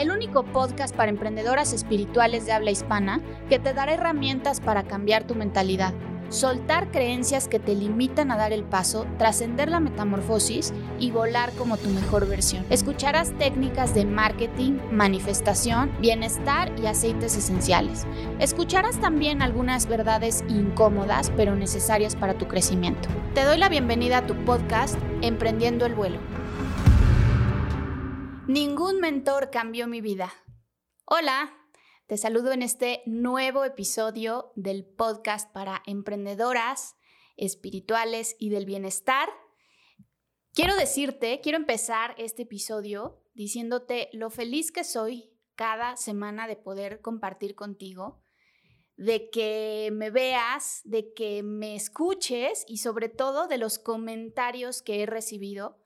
el único podcast para emprendedoras espirituales de habla hispana que te dará herramientas para cambiar tu mentalidad, soltar creencias que te limitan a dar el paso, trascender la metamorfosis y volar como tu mejor versión. Escucharás técnicas de marketing, manifestación, bienestar y aceites esenciales. Escucharás también algunas verdades incómodas pero necesarias para tu crecimiento. Te doy la bienvenida a tu podcast Emprendiendo el vuelo. Ningún mentor cambió mi vida. Hola, te saludo en este nuevo episodio del podcast para emprendedoras espirituales y del bienestar. Quiero decirte, quiero empezar este episodio diciéndote lo feliz que soy cada semana de poder compartir contigo, de que me veas, de que me escuches y sobre todo de los comentarios que he recibido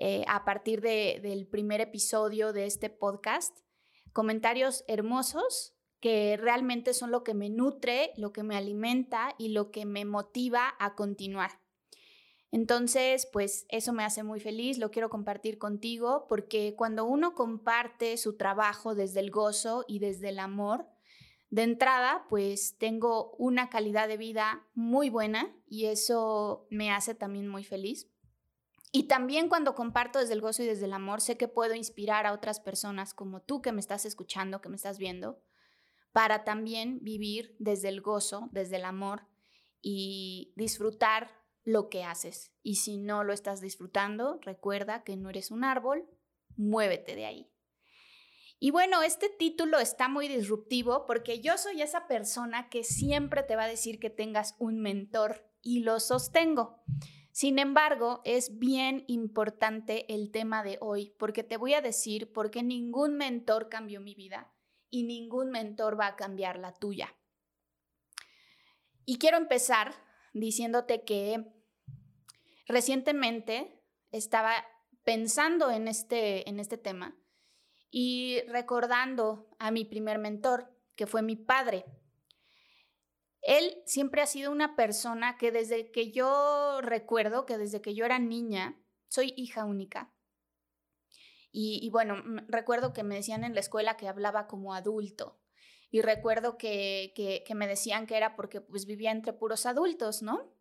eh, a partir del primer episodio de este podcast. Comentarios hermosos que realmente son lo que me nutre, lo que me alimenta y lo que me motiva a continuar. Entonces, pues eso me hace muy feliz, lo quiero compartir contigo porque cuando uno comparte su trabajo desde el gozo y desde el amor, de entrada, pues tengo una calidad de vida muy buena y eso me hace también muy feliz. Y también cuando comparto desde el gozo y desde el amor, sé que puedo inspirar a otras personas como tú que me estás escuchando, que me estás viendo, para también vivir desde el gozo, desde el amor y disfrutar lo que haces. Y si no lo estás disfrutando, recuerda que no eres un árbol, muévete de ahí. Y bueno, este título está muy disruptivo porque yo soy esa persona que siempre te va a decir que tengas un mentor y lo sostengo. Sin embargo, es bien importante el tema de hoy porque te voy a decir por qué ningún mentor cambió mi vida y ningún mentor va a cambiar la tuya. Y quiero empezar diciéndote que recientemente estaba pensando en este, en este tema y recordando a mi primer mentor, que fue mi padre. Él siempre ha sido una persona que desde que yo recuerdo, que desde que yo era niña, soy hija única. Y, bueno, recuerdo que me decían en la escuela que hablaba como adulto. Y recuerdo que, que, me decían que era porque pues vivía entre puros adultos, ¿no?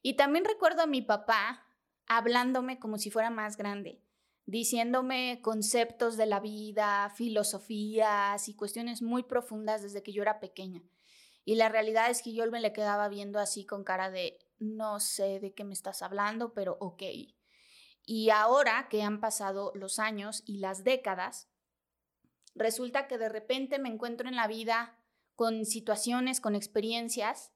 Y también recuerdo a mi papá hablándome como si fuera más grande, diciéndome conceptos de la vida, filosofías y cuestiones muy profundas desde que yo era pequeña. Y la realidad es que yo me le quedaba viendo así con cara de, no sé de qué me estás hablando, pero ok. Y ahora que han pasado los años y las décadas, resulta que de repente me encuentro en la vida con situaciones, con experiencias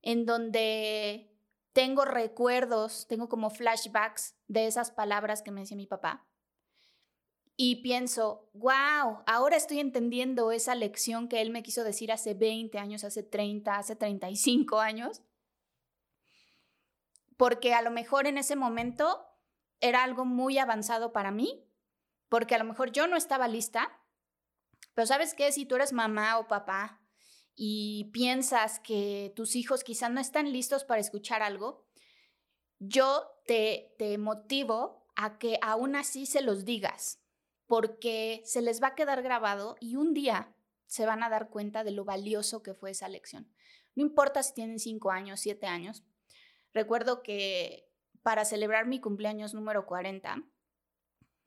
en donde tengo recuerdos, tengo como flashbacks de esas palabras que me decía mi papá y pienso, wow, ahora estoy entendiendo esa lección que él me quiso decir hace 20 años, hace 30, hace 35 años. Porque a lo mejor en ese momento era algo muy avanzado para mí, porque a lo mejor yo no estaba lista. Pero sabes qué, si tú eres mamá o papá y piensas que tus hijos quizás no están listos para escuchar algo, yo te, te motivo a que aún así se los digas porque se les va a quedar grabado y un día se van a dar cuenta de lo valioso que fue esa lección. No importa si tienen cinco años, siete años. Recuerdo que para celebrar mi cumpleaños número 40,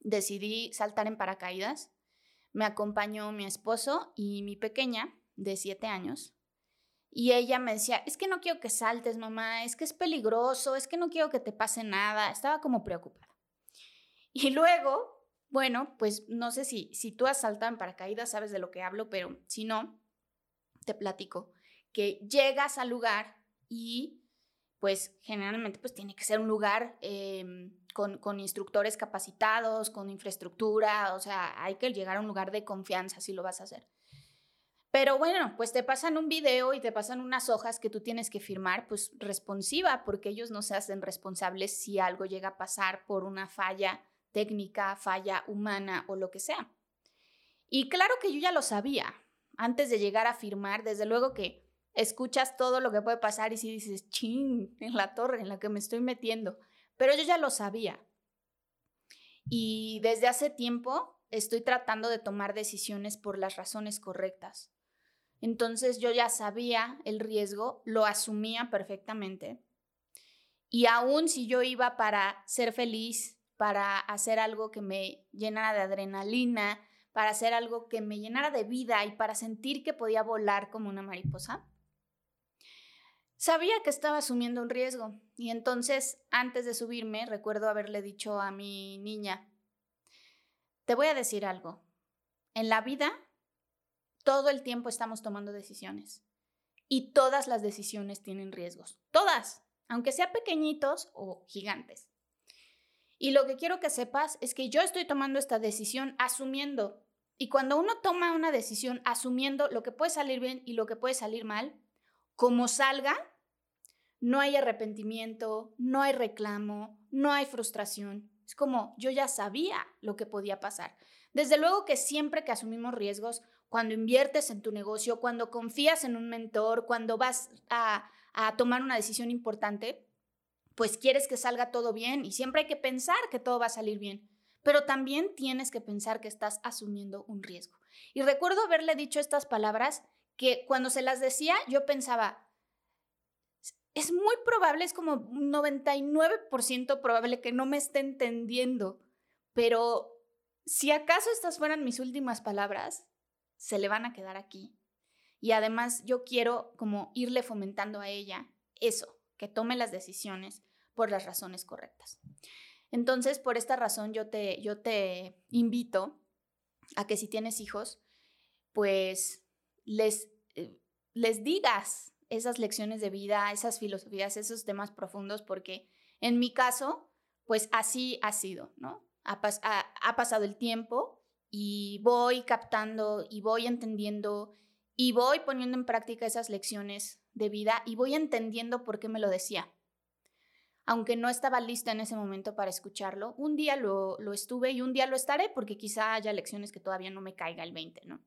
decidí saltar en paracaídas. Me acompañó mi esposo y mi pequeña, de siete años. Y ella me decía, es que no quiero que saltes, mamá, es que es peligroso, es que no quiero que te pase nada. Estaba como preocupada. Y luego bueno, pues no sé si, si tú has saltado en paracaídas, sabes de lo que hablo, pero si no, te platico que llegas al lugar y pues generalmente pues tiene que ser un lugar em, con, con, instructores capacitados, con infraestructura, o sea, hay que llegar a un lugar de confianza si lo vas a hacer. Pero bueno, pues te pasan un video y te pasan unas hojas que tú tienes que firmar, pues responsiva, porque ellos no se hacen responsables si algo llega a pasar por una falla técnica, falla humana o lo que sea. Y claro que yo ya lo sabía. Antes de llegar a firmar, desde luego que escuchas todo lo que puede pasar y si dices, ching, en la torre en la que me estoy metiendo. Pero yo ya lo sabía. Y desde hace tiempo estoy tratando de tomar decisiones por las razones correctas. Entonces yo ya sabía el riesgo, lo asumía perfectamente. Y aún si yo iba para ser feliz, para hacer algo que me llenara de adrenalina, para hacer algo que me llenara de vida y para sentir que podía volar como una mariposa, sabía que estaba asumiendo un riesgo. Y entonces, antes de subirme, recuerdo haberle dicho a mi niña, te voy a decir algo. En la vida, todo el tiempo estamos tomando decisiones. Y todas las decisiones tienen riesgos. Todas, aunque sean pequeñitos o gigantes. Y lo que quiero que sepas es que yo estoy tomando esta decisión asumiendo. Y cuando uno toma una decisión asumiendo lo que puede salir bien y lo que puede salir mal, como salga, no hay arrepentimiento, no hay reclamo, no hay frustración. Es como yo ya sabía lo que podía pasar. Desde luego que siempre que asumimos riesgos, cuando inviertes en tu negocio, cuando confías en un mentor, cuando vas a, a tomar una decisión importante, pues quieres que salga todo bien y siempre hay que pensar que todo va a salir bien. Pero también tienes que pensar que estás asumiendo un riesgo. Y recuerdo haberle dicho estas palabras que cuando se las decía yo pensaba, es muy probable, es como 99% probable que no me esté entendiendo, pero si acaso estas fueran mis últimas palabras, se le van a quedar aquí. Y además yo quiero como irle fomentando a ella eso, que tome las decisiones por las razones correctas. Entonces, por esta razón yo te, yo te invito a que si tienes hijos, pues les, eh, les digas esas lecciones de vida, esas filosofías, esos temas profundos, porque en mi caso, pues así ha sido, ¿no? Ha, ha, pasado el tiempo y voy captando y voy entendiendo y voy poniendo en práctica esas lecciones de vida y voy entendiendo por qué me lo decía. Aunque no estaba lista en ese momento para escucharlo, un día lo, lo estuve y un día lo estaré porque quizá haya lecciones que todavía no me caiga el 20, ¿no?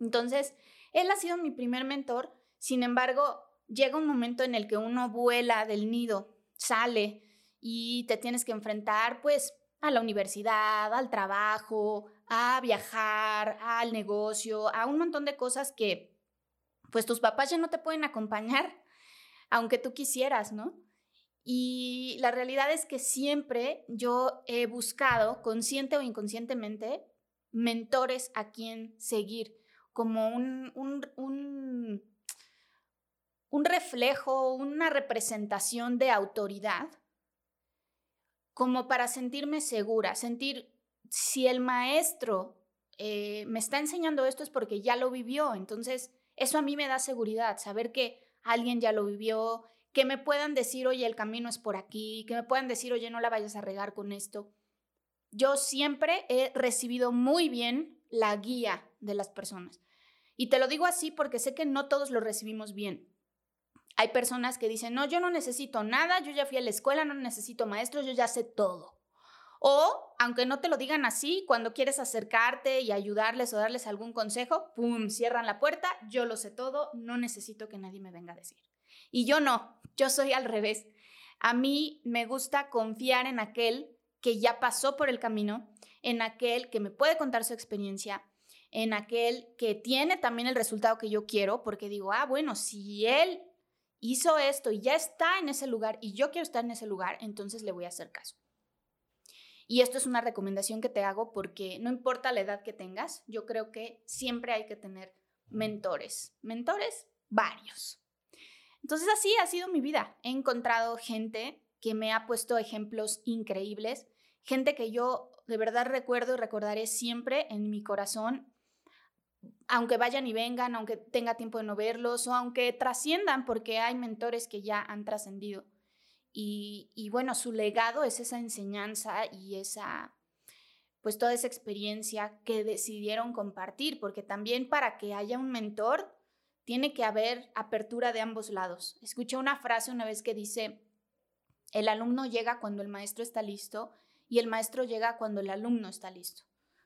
Entonces, él ha sido mi primer mentor sin embargo, llega un momento en el que uno vuela del nido, sale y te tienes que enfrentar pues a la universidad, al trabajo, a viajar, al negocio, a un montón de cosas que pues tus papás ya no te pueden acompañar, aunque tú quisieras, ¿no? Y la realidad es que siempre yo he buscado, consciente o inconscientemente, mentores a quien seguir, como un, un un reflejo, una representación de autoridad, como para sentirme segura, sentir si el maestro eh, me está enseñando esto es porque ya lo vivió, entonces eso a mí me da seguridad, saber que alguien ya lo vivió, que me puedan decir, oye, el camino es por aquí, que me puedan decir, oye, no la vayas a regar con esto. Yo siempre he recibido muy bien la guía de las personas. Y te lo digo así porque sé que no todos lo recibimos bien. Hay personas que dicen, no, yo no necesito nada, yo ya fui a la escuela, no necesito maestros, yo ya sé todo. O, aunque no te lo digan así, cuando quieres acercarte y ayudarles o darles algún consejo, ¡pum!, cierran la puerta, yo lo sé todo, no necesito que nadie me venga a decir. Y yo no, yo soy al revés. A mí me gusta confiar en aquel que ya pasó por el camino, en aquel que me puede contar su experiencia, en aquel que tiene también el resultado que yo quiero, porque digo, ah, bueno, si él hizo esto y ya está en ese lugar y yo quiero estar en ese lugar, entonces le voy a hacer caso. Y esto es una recomendación que te hago porque no importa la edad que tengas, yo creo que siempre hay que tener mentores. Mentores, varios. Entonces así ha sido mi vida. He encontrado gente que me ha puesto ejemplos increíbles, gente que yo de verdad recuerdo y recordaré siempre en mi corazón aunque vayan y vengan, aunque tenga tiempo de no verlos o aunque trasciendan, porque hay mentores que ya han trascendido. Y, bueno, su legado es esa enseñanza y esa, pues toda esa experiencia que decidieron compartir, porque también para que haya un mentor, tiene que haber apertura de ambos lados. Escuché una frase una vez que dice, el alumno llega cuando el maestro está listo y el maestro llega cuando el alumno está listo.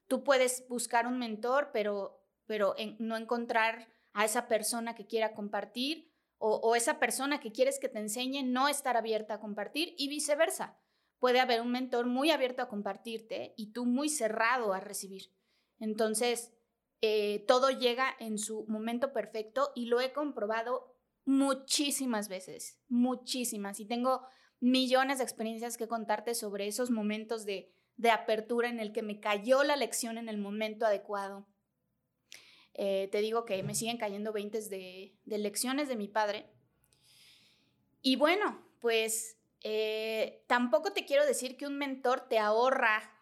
Tú puedes buscar un mentor, pero pero no encontrar a esa persona que quiera compartir o, esa persona que quieres que te enseñe no estar abierta a compartir y viceversa. puede haber un mentor muy abierto a compartirte y tú muy cerrado a recibir. Entonces, eh, todo llega en su momento perfecto y lo he comprobado muchísimas veces, muchísimas. Y tengo millones de experiencias que contarte sobre esos momentos de, apertura en el que me cayó la lección en el momento adecuado. Eh, te digo que me siguen cayendo 20 de, lecciones de mi padre. Y bueno, pues eh, tampoco te quiero decir que un mentor te ahorra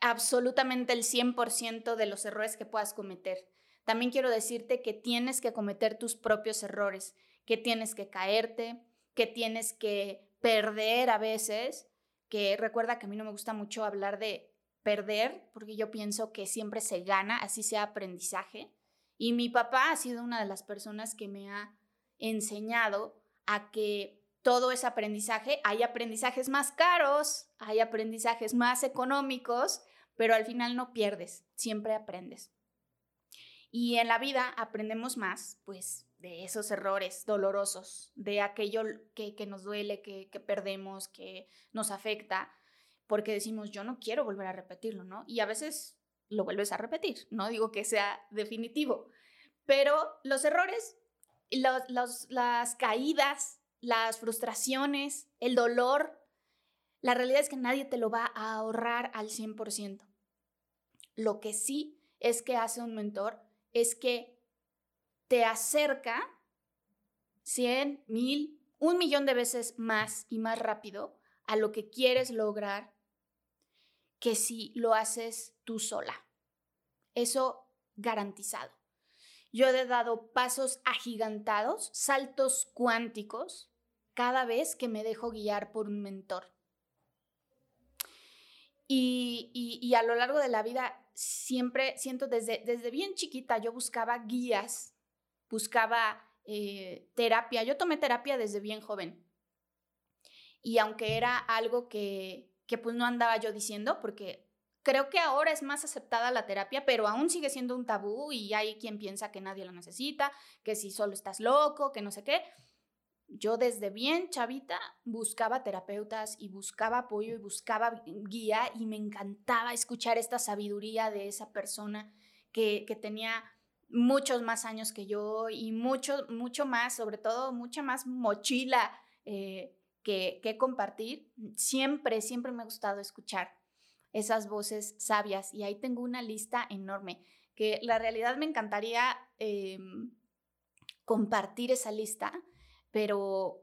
absolutamente el 100% de los errores que puedas cometer. También quiero decirte que tienes que cometer tus propios errores, que tienes que caerte, que tienes que perder a veces, que recuerda que a mí no me gusta mucho hablar de perder, porque yo pienso que siempre se gana, así sea aprendizaje. Y mi papá ha sido una de las personas que me ha enseñado a que todo es aprendizaje. Hay aprendizajes más caros, hay aprendizajes más económicos, pero al final no pierdes, siempre aprendes. Y en la vida aprendemos más, pues, de esos errores dolorosos, de aquello que, nos duele, que, perdemos, que nos afecta, porque decimos, yo no quiero volver a repetirlo, ¿no? Y a veces lo vuelves a repetir, no digo que sea definitivo, pero los errores, las caídas, las frustraciones, el dolor, la realidad es que nadie te lo va a ahorrar al 100%. Lo que sí es que hace un mentor es que te acerca 100, mil, un millón de veces más y más rápido a lo que quieres lograr que si lo haces tú sola. Eso garantizado. Yo he dado pasos agigantados, saltos cuánticos, cada vez que me dejo guiar por un mentor. Y, a lo largo de la vida siempre siento desde, desde bien chiquita yo buscaba guías, buscaba eh, terapia. Yo tomé terapia desde bien joven. Y aunque era algo que, que pues no andaba yo diciendo, porque creo que ahora es más aceptada la terapia, pero aún sigue siendo un tabú y hay quien piensa que nadie lo necesita, que si solo estás loco, que no sé qué. Yo desde bien chavita buscaba terapeutas y buscaba apoyo y buscaba guía y me encantaba escuchar esta sabiduría de esa persona que, tenía muchos más años que yo y mucho, mucho más, sobre todo mucha más mochila eh, que, compartir. Siempre, siempre me ha gustado escuchar esas voces sabias y ahí tengo una lista enorme que la realidad me encantaría em, compartir esa lista pero,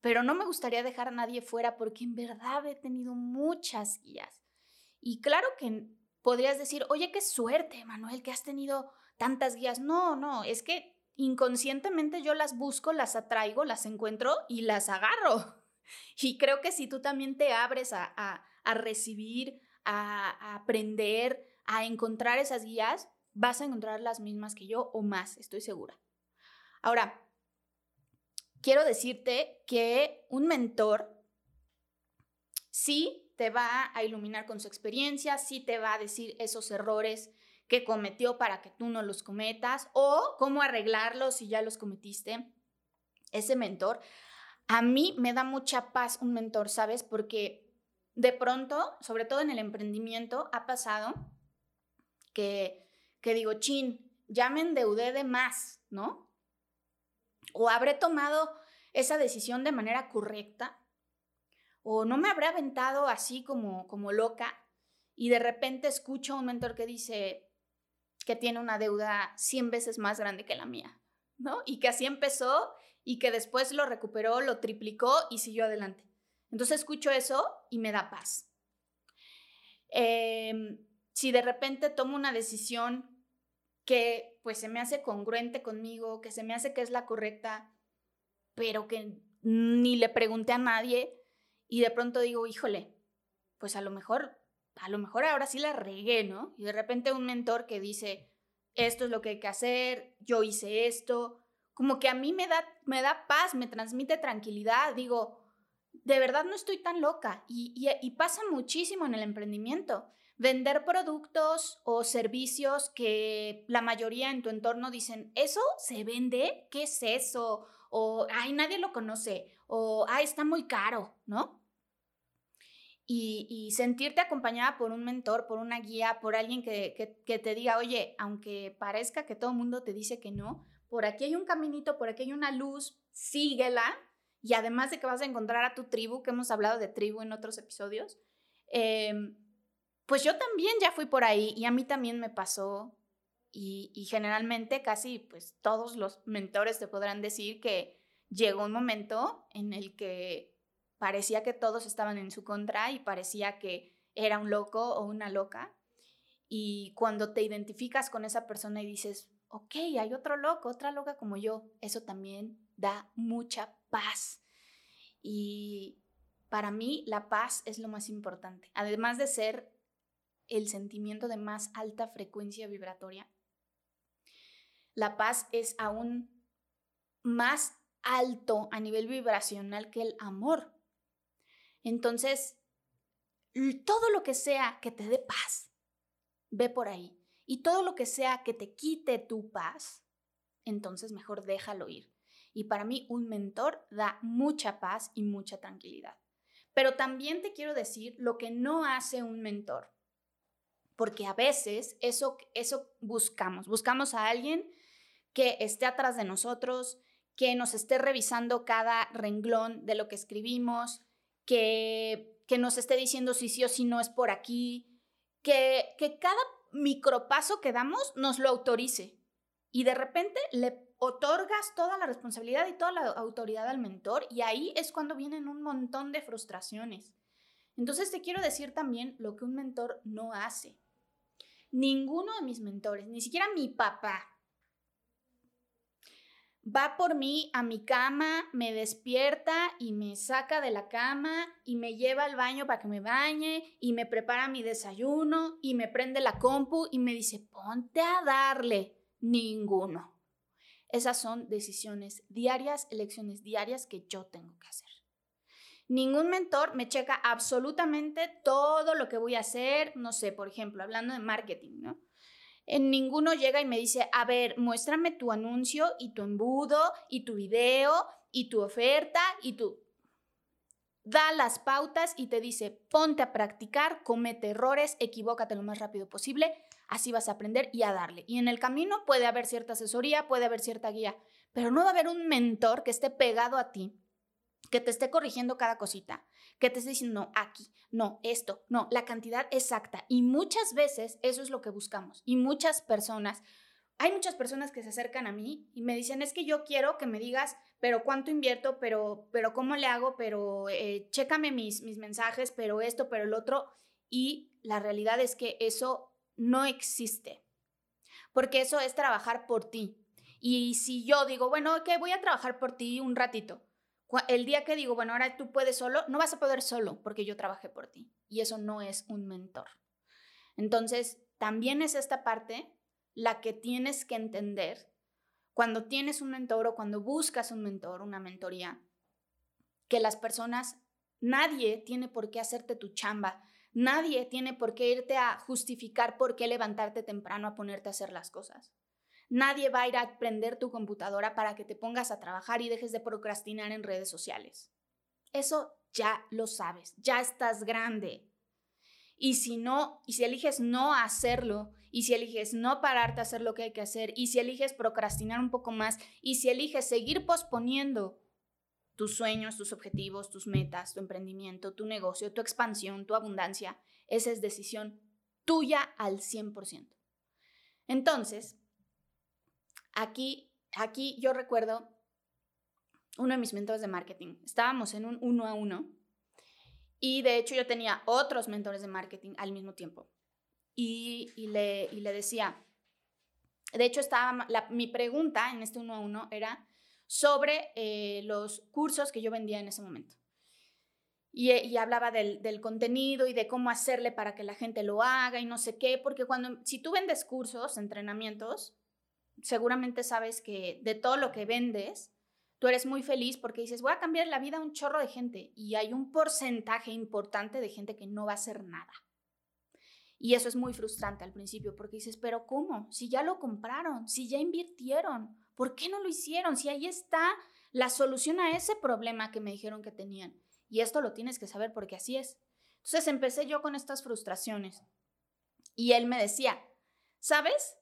pero no me gustaría dejar a nadie fuera porque en verdad he tenido muchas guías. Y claro que podrías decir, oye, qué suerte, Manuel, que has tenido tantas guías. No, no, es que inconscientemente yo las busco, las atraigo, las encuentro y las agarro. Y creo que si tú también te abres a, a, recibir, a, a, aprender, a encontrar esas guías, vas a encontrar las mismas que yo o más, estoy segura. Ahora, quiero decirte que un mentor sí te va a iluminar con su experiencia, sí te va a decir esos errores que cometió para que tú no los cometas o cómo arreglarlos si ya los cometiste. Ese mentor, a mí me da mucha paz un mentor, ¿sabes? Porque de pronto, sobre todo en el emprendimiento, ha pasado que, que digo, chin, ya me endeudé de más, ¿no? o habré tomado esa decisión de manera correcta, o no me habré aventado así como, como loca y de repente escucho a un mentor que dice que tiene una deuda 100 veces más grande que la mía, ¿no? Y que así empezó y que después lo recuperó, lo triplicó y siguió adelante. Entonces escucho eso y me da paz. Em, si de repente tomo una decisión que pues se me hace congruente conmigo, que se me hace que es la correcta, pero que ni le pregunté a nadie y de pronto digo, híjole, pues a lo mejor, a lo mejor ahora sí la regué, ¿no? Y de repente un mentor que dice, esto es lo que hay que hacer, yo hice esto, como que a mí me da, me da paz, me transmite tranquilidad, digo, de verdad no estoy tan loca y, pasa muchísimo en el emprendimiento vender productos o servicios que la mayoría en tu entorno dicen, ¿eso se vende? ¿Qué es eso? O, ay, nadie lo conoce. O, ay, está muy caro, ¿no? y, sentirte acompañada por un mentor, por una guía, por alguien que, que, te diga, oye, aunque parezca que todo el mundo te dice que no, por aquí hay un caminito, por aquí hay una luz, síguela. Y además de que vas a encontrar a tu tribu, que hemos hablado de tribu en otros episodios, em, pues yo también ya fui por ahí y a mí también me pasó. Y, y generalmente casi pues todos los mentores te podrán decir que llegó un momento en el que parecía que todos estaban en su contra y parecía que era un loco o una loca. Y cuando te identificas con esa persona y dices, ok, hay otro loco, otra loca como yo, eso también da mucha paz. Y para mí la paz es lo más importante. Además de ser el sentimiento de más alta frecuencia vibratoria, la paz es aún más alto a nivel vibracional que el amor. Entonces, todo lo que sea que te dé paz, ve por ahí. Y todo lo que sea que te quite tu paz, entonces mejor déjalo ir. Y para mí un mentor da mucha paz y mucha tranquilidad. Pero también te quiero decir lo que no hace un mentor. Porque a veces eso, eso buscamos. Buscamos a alguien que esté atrás de nosotros, que nos esté revisando cada renglón de lo que escribimos, que, que nos esté diciendo si sí o si no es por aquí, que, que cada micropaso que damos nos lo autorice. Y de repente le otorgas toda la responsabilidad y toda la autoridad al mentor y ahí es cuando vienen un montón de frustraciones. Entonces te quiero decir también lo que un mentor no hace. Ninguno de mis mentores, ni siquiera mi papá, va por mí a mi cama, me despierta y me saca de la cama y me lleva al baño para que me bañe y me prepara mi desayuno y me prende la compu y me dice, ponte a darle. Ninguno. Esas son decisiones diarias, elecciones diarias que yo tengo que hacer. Ningún mentor me checa absolutamente todo lo que voy a hacer, no sé, por ejemplo, hablando de marketing, ¿no? En ninguno llega y me dice, a ver, muéstrame tu anuncio y tu embudo y tu video y tu oferta y tu... Da las pautas y te dice, ponte a practicar, comete errores, equivócate lo más rápido posible, así vas a aprender y a darle. Y en el camino puede haber cierta asesoría, puede haber cierta guía, pero no va a haber un mentor que esté pegado a ti, que te esté corrigiendo cada cosita, que te esté diciendo, no, aquí, no, esto, no, la cantidad exacta. Y muchas veces eso es lo que buscamos. Y muchas personas, hay muchas personas que se acercan a mí y me dicen, es que yo quiero que me digas, pero cuánto invierto, pero, pero cómo le hago, pero eh, chécame mis, mis mensajes, pero esto, pero el otro. Y la realidad es que eso no existe. Porque eso es trabajar por ti. Y si yo digo, bueno, ok, voy a trabajar por ti un ratito el día que digo, bueno, ahora tú puedes solo, no vas a poder solo porque yo trabajé por ti. Y eso no es un mentor. Entonces, también es esta parte la que tienes que entender cuando tienes un mentor o cuando buscas un mentor, una mentoría, que las personas, nadie tiene por qué hacerte tu chamba, nadie tiene por qué irte a justificar por qué levantarte temprano a ponerte a hacer las cosas. Nadie va a ir a prender tu computadora para que te pongas a trabajar y dejes de procrastinar en redes sociales. Eso ya lo sabes, ya estás grande. Y si no, y si eliges no hacerlo, y si eliges no pararte a hacer lo que hay que hacer, y si eliges procrastinar un poco más, y si eliges seguir posponiendo tus sueños, tus objetivos, tus metas, tu emprendimiento, tu negocio, tu expansión, tu abundancia, esa es decisión tuya al 100%. Entonces, Aquí, aquí yo recuerdo uno de mis mentores de marketing. Estábamos en un uno a uno y de hecho yo tenía otros mentores de marketing al mismo tiempo. Y, le, decía, de hecho estaba, mi pregunta en este uno a uno era sobre eh, los cursos que yo vendía en ese momento. Y, hablaba del, del, contenido y de cómo hacerle para que la gente lo haga y no sé qué, porque cuando, si tú vendes cursos, entrenamientos, seguramente sabes que de todo lo que vendes, tú eres muy feliz porque dices, voy a cambiar la vida a un chorro de gente y hay un porcentaje importante de gente que no va a hacer nada. Y eso es muy frustrante al principio porque dices, pero ¿cómo? Si ya lo compraron, si ya invirtieron, ¿por qué no lo hicieron? Si ahí está la solución a ese problema que me dijeron que tenían. Y esto lo tienes que saber porque así es. Entonces empecé yo con estas frustraciones y él me decía, ¿sabes?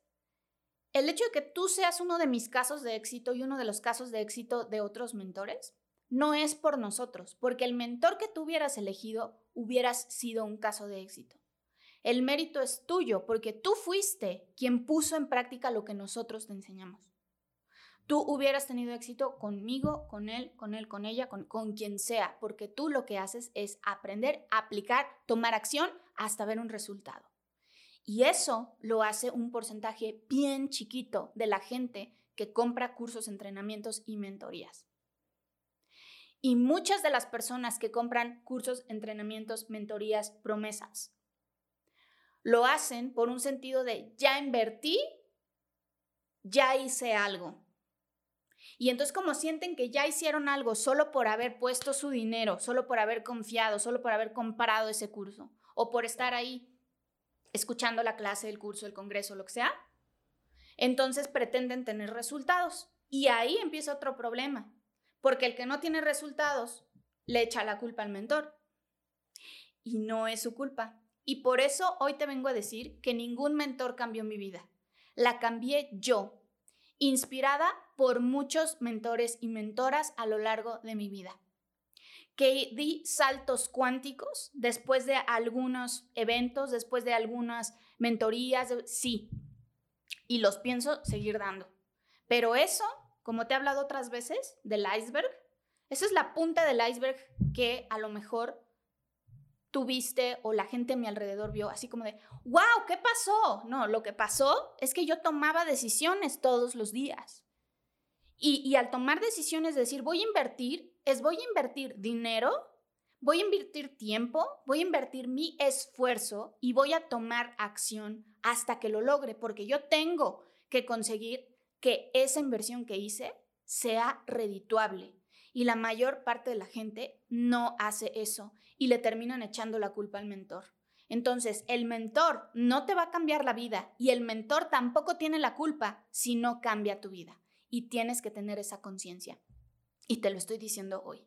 El hecho de que tú seas uno de mis casos de éxito y uno de los casos de éxito de otros mentores no es por nosotros, porque el mentor que tú hubieras elegido hubieras sido un caso de éxito. El mérito es tuyo porque tú fuiste quien puso en práctica lo que nosotros te enseñamos. Tú hubieras tenido éxito conmigo, con él, con él, con ella, con, con quien sea, porque tú lo que haces es aprender, aplicar, tomar acción hasta ver un resultado. Y eso lo hace un porcentaje bien chiquito de la gente que compra cursos, entrenamientos y mentorías. Y muchas de las personas que compran cursos, entrenamientos, mentorías, promesas, lo hacen por un sentido de ya invertí, ya hice algo. Y entonces como sienten que ya hicieron algo solo por haber puesto su dinero, solo por haber confiado, solo por haber comprado ese curso o por estar ahí escuchando la clase, el curso, el congreso, lo que sea, entonces pretenden tener resultados. Y ahí empieza otro problema, porque el que no tiene resultados le echa la culpa al mentor. Y no es su culpa. Y por eso hoy te vengo a decir que ningún mentor cambió mi vida. La cambié yo, inspirada por muchos mentores y mentoras a lo largo de mi vida que di saltos cuánticos después de algunos eventos, después de algunas mentorías, sí, y los pienso seguir dando. Pero eso, como te he hablado otras veces, del iceberg, esa es la punta del iceberg que a lo mejor tuviste o la gente a mi alrededor vio, así como de, wow, ¿qué pasó? No, lo que pasó es que yo tomaba decisiones todos los días. Y, y al tomar decisiones de decir, voy a invertir es voy a invertir dinero, voy a invertir tiempo, voy a invertir mi esfuerzo y voy a tomar acción hasta que lo logre, porque yo tengo que conseguir que esa inversión que hice sea redituable. Y la mayor parte de la gente no hace eso y le terminan echando la culpa al mentor. Entonces, el mentor no te va a cambiar la vida y el mentor tampoco tiene la culpa si no cambia tu vida. Y tienes que tener esa conciencia. Y te lo estoy diciendo hoy.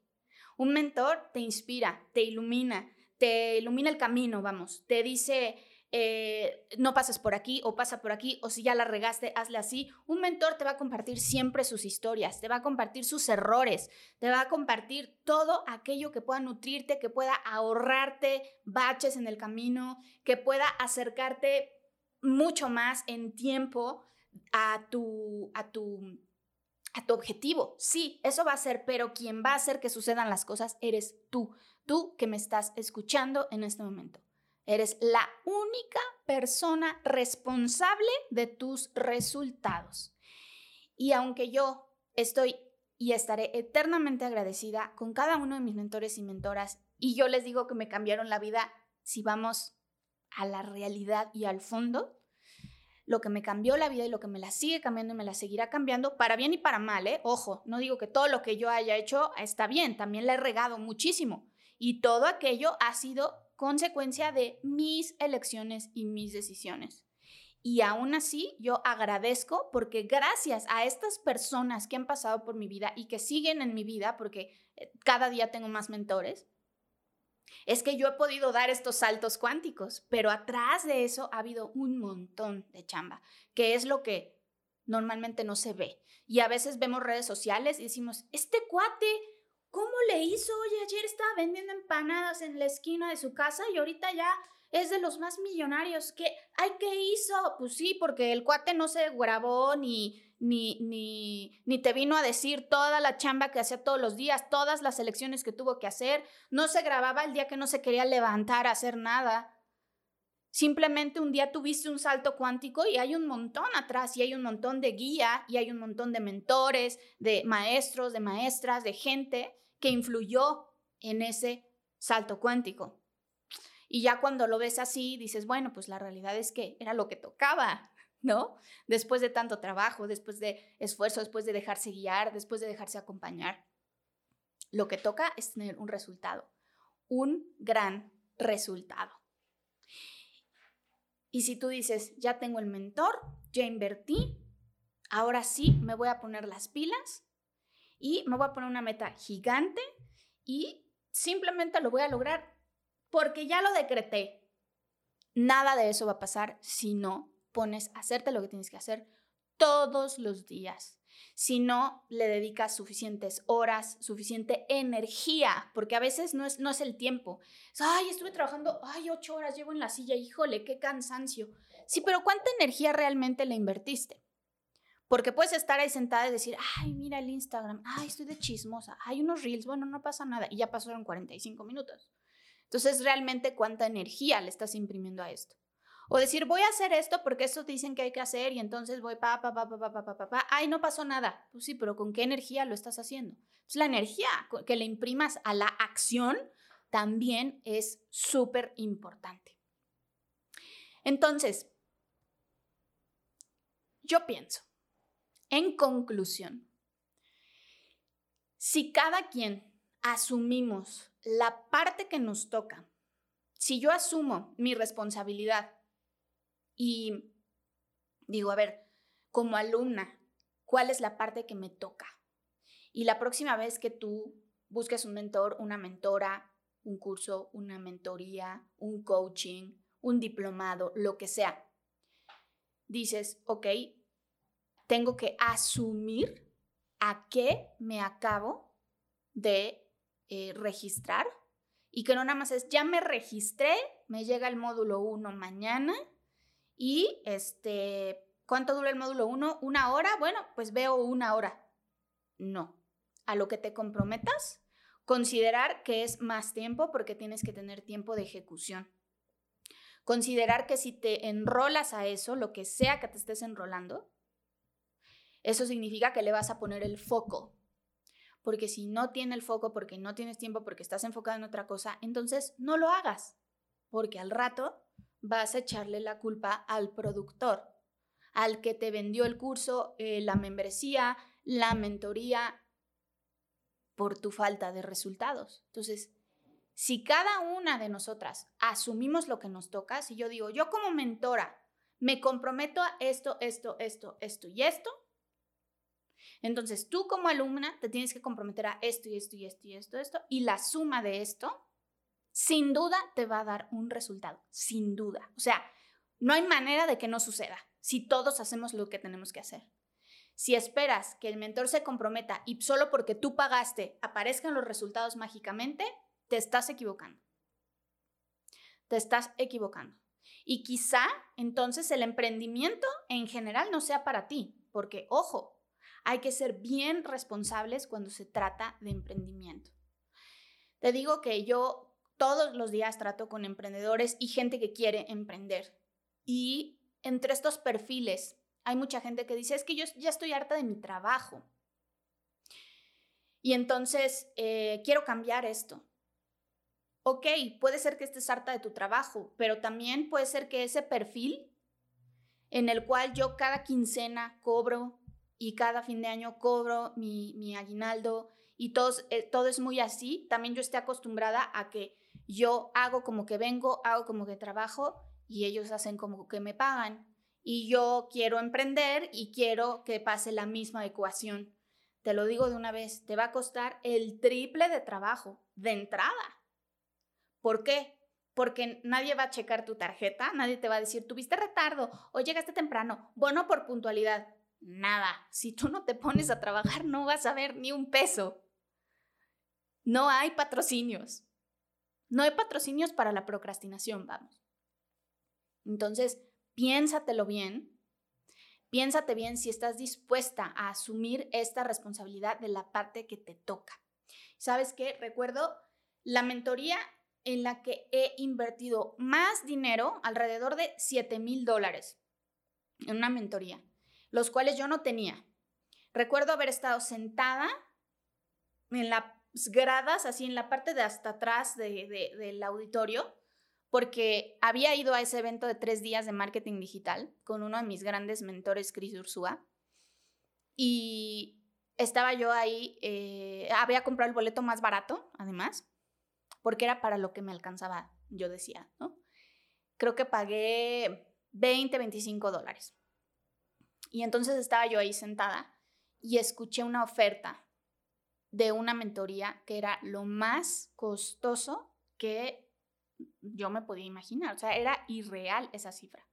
Un mentor te inspira, te ilumina, te ilumina el camino, vamos, te dice, eh, no pases por aquí o pasa por aquí, o si ya la regaste, hazle así. Un mentor te va a compartir siempre sus historias, te va a compartir sus errores, te va a compartir todo aquello que pueda nutrirte, que pueda ahorrarte baches en el camino, que pueda acercarte mucho más en tiempo a tu, a tu a tu objetivo. Sí, eso va a ser, pero quien va a hacer que sucedan las cosas eres tú, tú que me estás escuchando en este momento. Eres la única persona responsable de tus resultados. Y aunque yo estoy y estaré eternamente agradecida con cada uno de mis mentores y mentoras, y yo les digo que me cambiaron la vida si vamos a la realidad y al fondo, lo que me cambió la vida y lo que me la sigue cambiando y me la seguirá cambiando, para bien y para mal, ¿eh? Ojo, no digo que todo lo que yo haya hecho está bien, también la he regado muchísimo. Y todo aquello ha sido consecuencia de mis elecciones y mis decisiones. Y aún así, yo agradezco porque gracias a estas personas que han pasado por mi vida y que siguen en mi vida, porque eh, cada día tengo más mentores, es que yo he podido dar estos saltos cuánticos, pero atrás de eso ha habido un montón de chamba, que es lo que normalmente no se ve. Y a veces vemos redes sociales y decimos, este cuate, ¿cómo le hizo? Oye, ayer estaba vendiendo empanadas en la esquina de su casa y ahorita ya es de los más millonarios. ¿Qué, ay, ¿qué hizo? Pues sí, porque el cuate no se grabó ni, ni, ni, ni te vino a decir toda la chamba que hacía todos los días, todas las elecciones que tuvo que hacer, no se grababa el día que no se quería levantar a hacer nada. Simplemente un día tuviste un salto cuántico y hay un montón atrás y hay un montón de guía y hay un montón de mentores, de maestros, de maestras, de gente que influyó en ese salto cuántico. Y ya cuando lo ves así, dices, bueno, pues la realidad es que era lo que tocaba. ¿No? Después de tanto trabajo, después de esfuerzo, después de dejarse guiar, después de dejarse acompañar. Lo que toca es tener un resultado, un gran resultado. Y si tú dices, ya tengo el mentor, ya invertí, ahora sí me voy a poner las pilas y me voy a poner una meta gigante y simplemente lo voy a lograr porque ya lo decreté. Nada de eso va a pasar si no pones a hacerte lo que tienes que hacer todos los días. Si no le dedicas suficientes horas, suficiente energía, porque a veces no es, no es el tiempo. Ay, estuve trabajando, ay, ocho horas, llevo en la silla, híjole, qué cansancio. Sí, pero ¿cuánta energía realmente le invertiste? Porque puedes estar ahí sentada y decir, ay, mira el Instagram, ay, estoy de chismosa, hay unos reels, bueno, no pasa nada, y ya pasaron 45 minutos. Entonces, realmente, ¿cuánta energía le estás imprimiendo a esto? O decir, voy a hacer esto porque esto dicen que hay que hacer y entonces voy pa, pa, pa, pa, pa, pa, pa, pa, ay, no pasó nada. Pues sí, pero ¿con qué energía lo estás haciendo? La energía que le imprimas a la acción también es súper importante. Entonces, yo pienso, en conclusión, si cada quien asumimos la parte que nos toca, si yo asumo mi responsabilidad y digo, a ver, como alumna, ¿cuál es la parte que me toca? Y la próxima vez que tú busques un mentor, una mentora, un curso, una mentoría, un coaching, un diplomado, lo que sea, dices, ok, tengo que asumir a qué me acabo de eh, registrar y que no nada más es, ya me registré, me llega el módulo 1 mañana y este, ¿cuánto dura el módulo 1? ¿Una hora? Bueno, pues veo una hora. No, a lo que te comprometas, considerar que es más tiempo porque tienes que tener tiempo de ejecución. Considerar que si te enrolas a eso, lo que sea que te estés enrolando, eso significa que le vas a poner el foco. Porque si no tiene el foco, porque no tienes tiempo, porque estás enfocado en otra cosa, entonces no lo hagas. Porque al rato vas a echarle la culpa al productor, al que te vendió el curso, eh, la membresía, la mentoría, por tu falta de resultados. Entonces, si cada una de nosotras asumimos lo que nos toca, si yo digo, yo como mentora me comprometo a esto, esto, esto, esto y esto, entonces tú como alumna te tienes que comprometer a esto y esto y esto y esto, esto, y la suma de esto, sin duda te va a dar un resultado, sin duda. O sea, no hay manera de que no suceda si todos hacemos lo que tenemos que hacer. Si esperas que el mentor se comprometa y solo porque tú pagaste aparezcan los resultados mágicamente, te estás equivocando. Te estás equivocando. Y quizá entonces el emprendimiento en general no sea para ti, porque ojo, hay que ser bien responsables cuando se trata de emprendimiento. Te digo que yo todos los días trato con emprendedores y gente que quiere emprender. Y entre estos perfiles hay mucha gente que dice, es que yo ya estoy harta de mi trabajo. Y entonces eh, quiero cambiar esto. Ok, puede ser que estés harta de tu trabajo, pero también puede ser que ese perfil en el cual yo cada quincena cobro y cada fin de año cobro mi, aguinaldo y todo, eh, todo es muy así, también yo esté acostumbrada a que yo hago como que vengo, hago como que trabajo y ellos hacen como que me pagan. Y yo quiero emprender y quiero que pase la misma ecuación. Te lo digo de una vez, te va a costar el triple de trabajo de entrada. ¿Por qué? Porque nadie va a checar tu tarjeta, nadie te va a decir, tuviste retardo o llegaste temprano, bono por puntualidad. Nada. Si tú no te pones a trabajar, no vas a ver ni un peso. No hay patrocinios. No hay patrocinios para la procrastinación, vamos. Entonces, piénsatelo bien. Piénsate bien si estás dispuesta a asumir esta responsabilidad de la parte que te toca. ¿Sabes qué? Recuerdo la mentoría en la que he invertido más dinero, alrededor de 7 mil dólares, en una mentoría, los cuales yo no tenía. Recuerdo haber estado sentada en las gradas, así en la parte de hasta atrás del auditorio, porque había ido a ese evento de tres días de marketing digital con uno de mis grandes mentores, Chris Ursúa, y estaba yo ahí, eh, había comprado el boleto más barato, además, porque era para lo que me alcanzaba, yo decía, ¿no? Creo que pagué 20, 25 dólares. Y entonces estaba yo ahí sentada y escuché una oferta de una mentoría que era lo más costoso que yo me podía imaginar. O sea, era irreal esa cifra.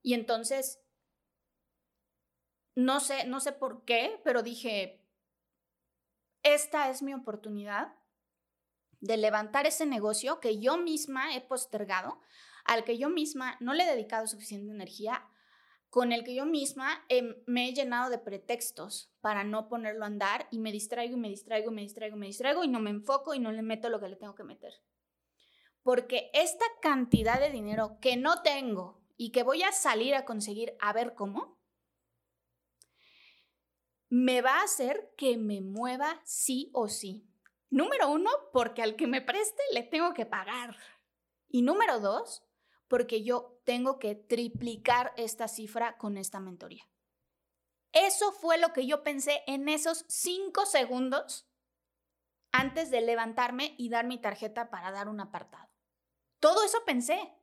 Y entonces, no sé, no sé por qué, pero dije, esta es mi oportunidad de levantar ese negocio que yo misma he postergado, al que yo misma no le he dedicado suficiente energía, con el que yo misma me he llenado de pretextos para no ponerlo a andar y me distraigo y me distraigo y me distraigo y me distraigo y no me enfoco y no le meto lo que le tengo que meter. Porque esta cantidad de dinero que no tengo y que voy a salir a conseguir a ver cómo, me va a hacer que me mueva sí o sí. Número uno, porque al que me preste le tengo que pagar. Y número dos, porque yo tengo que triplicar esta cifra con esta mentoría. Eso fue lo que yo pensé en esos cinco segundos antes de levantarme y dar mi tarjeta para dar un apartado. Todo eso pensé.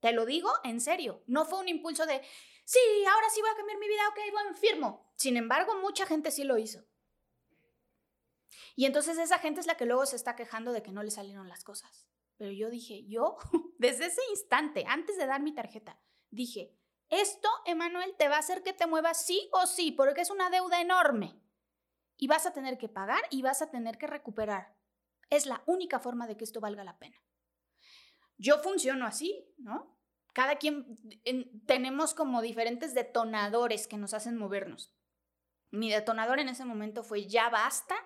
Te lo digo en serio. No fue un impulso de, sí, ahora sí voy a cambiar mi vida, ok, bueno, firmo. Sin embargo, mucha gente sí lo hizo. Y entonces esa gente es la que luego se está quejando de que no le salieron las cosas. Pero yo dije, yo, desde ese instante, antes de dar mi tarjeta, dije, esto, Emanuel, te va a hacer que te muevas sí o sí, porque es una deuda enorme. Y vas a tener que pagar y vas a tener que recuperar. Es la única forma de que esto valga la pena. Yo funciono así, ¿no? Cada quien tenemos como diferentes detonadores que nos hacen movernos. Mi detonador en ese momento fue ya basta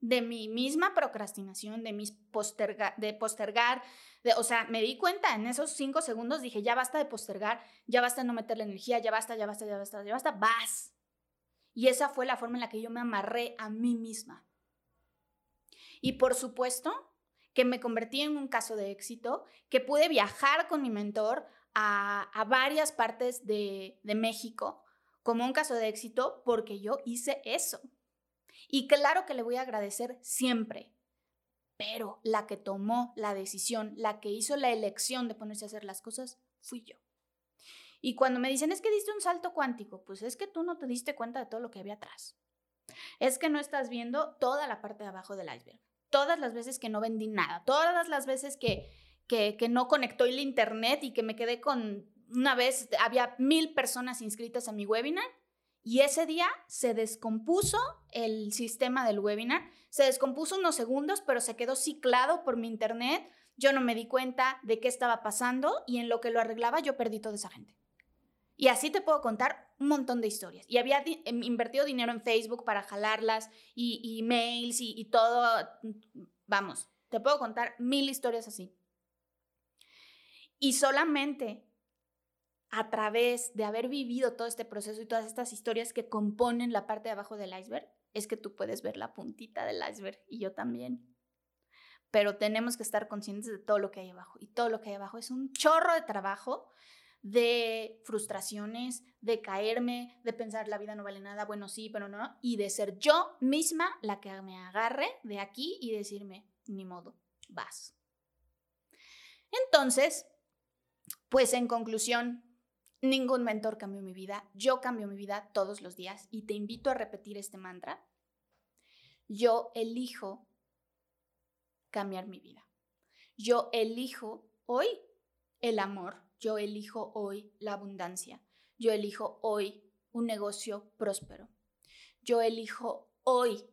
de mi misma procrastinación, de mis posterga, de postergar, de, o sea, me di cuenta en esos cinco segundos, dije, ya basta de postergar, ya basta de no meterle energía, ya basta, ya basta, ya basta, ya basta, vas. Y esa fue la forma en la que yo me amarré a mí misma. Y por supuesto que me convertí en un caso de éxito, que pude viajar con mi mentor a, a varias partes de, de México como un caso de éxito porque yo hice eso. Y claro que le voy a agradecer siempre, pero la que tomó la decisión, la que hizo la elección de ponerse a hacer las cosas, fui yo. Y cuando me dicen, es que diste un salto cuántico, pues es que tú no te diste cuenta de todo lo que había atrás. Es que no estás viendo toda la parte de abajo del iceberg. Todas las veces que no vendí nada, todas las veces que, que, no conectó el internet y que me quedé con, una vez había mil personas inscritas a mi webinar y ese día se descompuso el sistema del webinar, se descompuso unos segundos, pero se quedó ciclado por mi internet. Yo no me di cuenta de qué estaba pasando y en lo que lo arreglaba yo perdí toda esa gente. Y así te puedo contar un montón de historias. Y había em, invertido dinero en Facebook para jalarlas y, mails y, y todo. Vamos, te puedo contar mil historias así. Y solamente a través de haber vivido todo este proceso y todas estas historias que componen la parte de abajo del iceberg, es que tú puedes ver la puntita del iceberg y yo también. Pero tenemos que estar conscientes de todo lo que hay abajo. Y todo lo que hay abajo es un chorro de trabajo, de frustraciones, de caerme, de pensar la vida no vale nada, bueno, sí, pero no, y de ser yo misma la que me agarre de aquí y decirme, ni modo, vas. Entonces, pues en conclusión, Ningún mentor cambió mi vida, yo cambio mi vida todos los días y te invito a repetir este mantra. Yo elijo cambiar mi vida. Yo elijo hoy el amor, yo elijo hoy la abundancia, yo elijo hoy un negocio próspero. Yo elijo hoy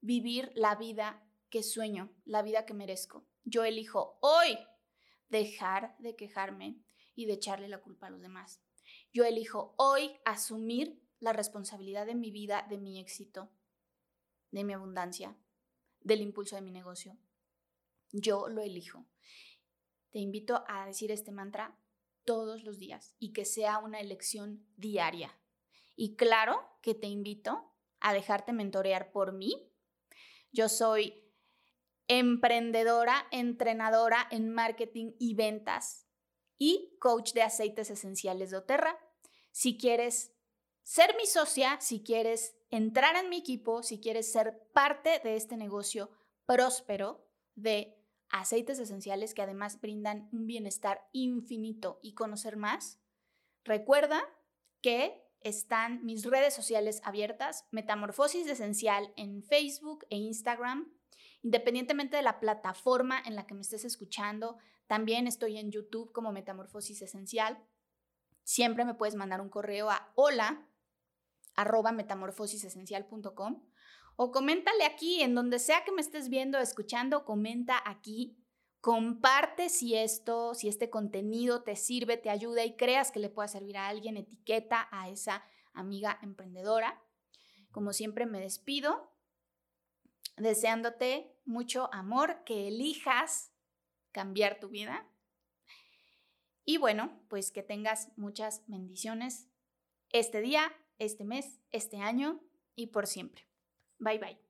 vivir la vida que sueño, la vida que merezco. Yo elijo hoy dejar de quejarme y de echarle la culpa a los demás. Yo elijo hoy asumir la responsabilidad de mi vida, de mi éxito, de mi abundancia, del impulso de mi negocio. Yo lo elijo. Te invito a decir este mantra todos los días y que sea una elección diaria. Y claro que te invito a dejarte mentorear por mí. Yo soy emprendedora, entrenadora en marketing y ventas y coach de aceites esenciales de Oterra. Si quieres ser mi socia, si quieres entrar en mi equipo, si quieres ser parte de este negocio próspero de aceites esenciales que además brindan un bienestar infinito y conocer más, recuerda que están mis redes sociales abiertas, Metamorfosis Esencial en Facebook e Instagram, independientemente de la plataforma en la que me estés escuchando, También estoy en YouTube como Metamorfosis Esencial. Siempre me puedes mandar un correo a hola arroba metamorfosisesencial.com o coméntale aquí, en donde sea que me estés viendo, escuchando, comenta aquí. Comparte si esto, si este contenido te sirve, te ayuda y creas que le pueda servir a alguien, etiqueta a esa amiga emprendedora. Como siempre me despido deseándote mucho amor, que elijas cambiar tu vida. Y bueno, pues que tengas muchas bendiciones este día, este mes, este año y por siempre. Bye bye.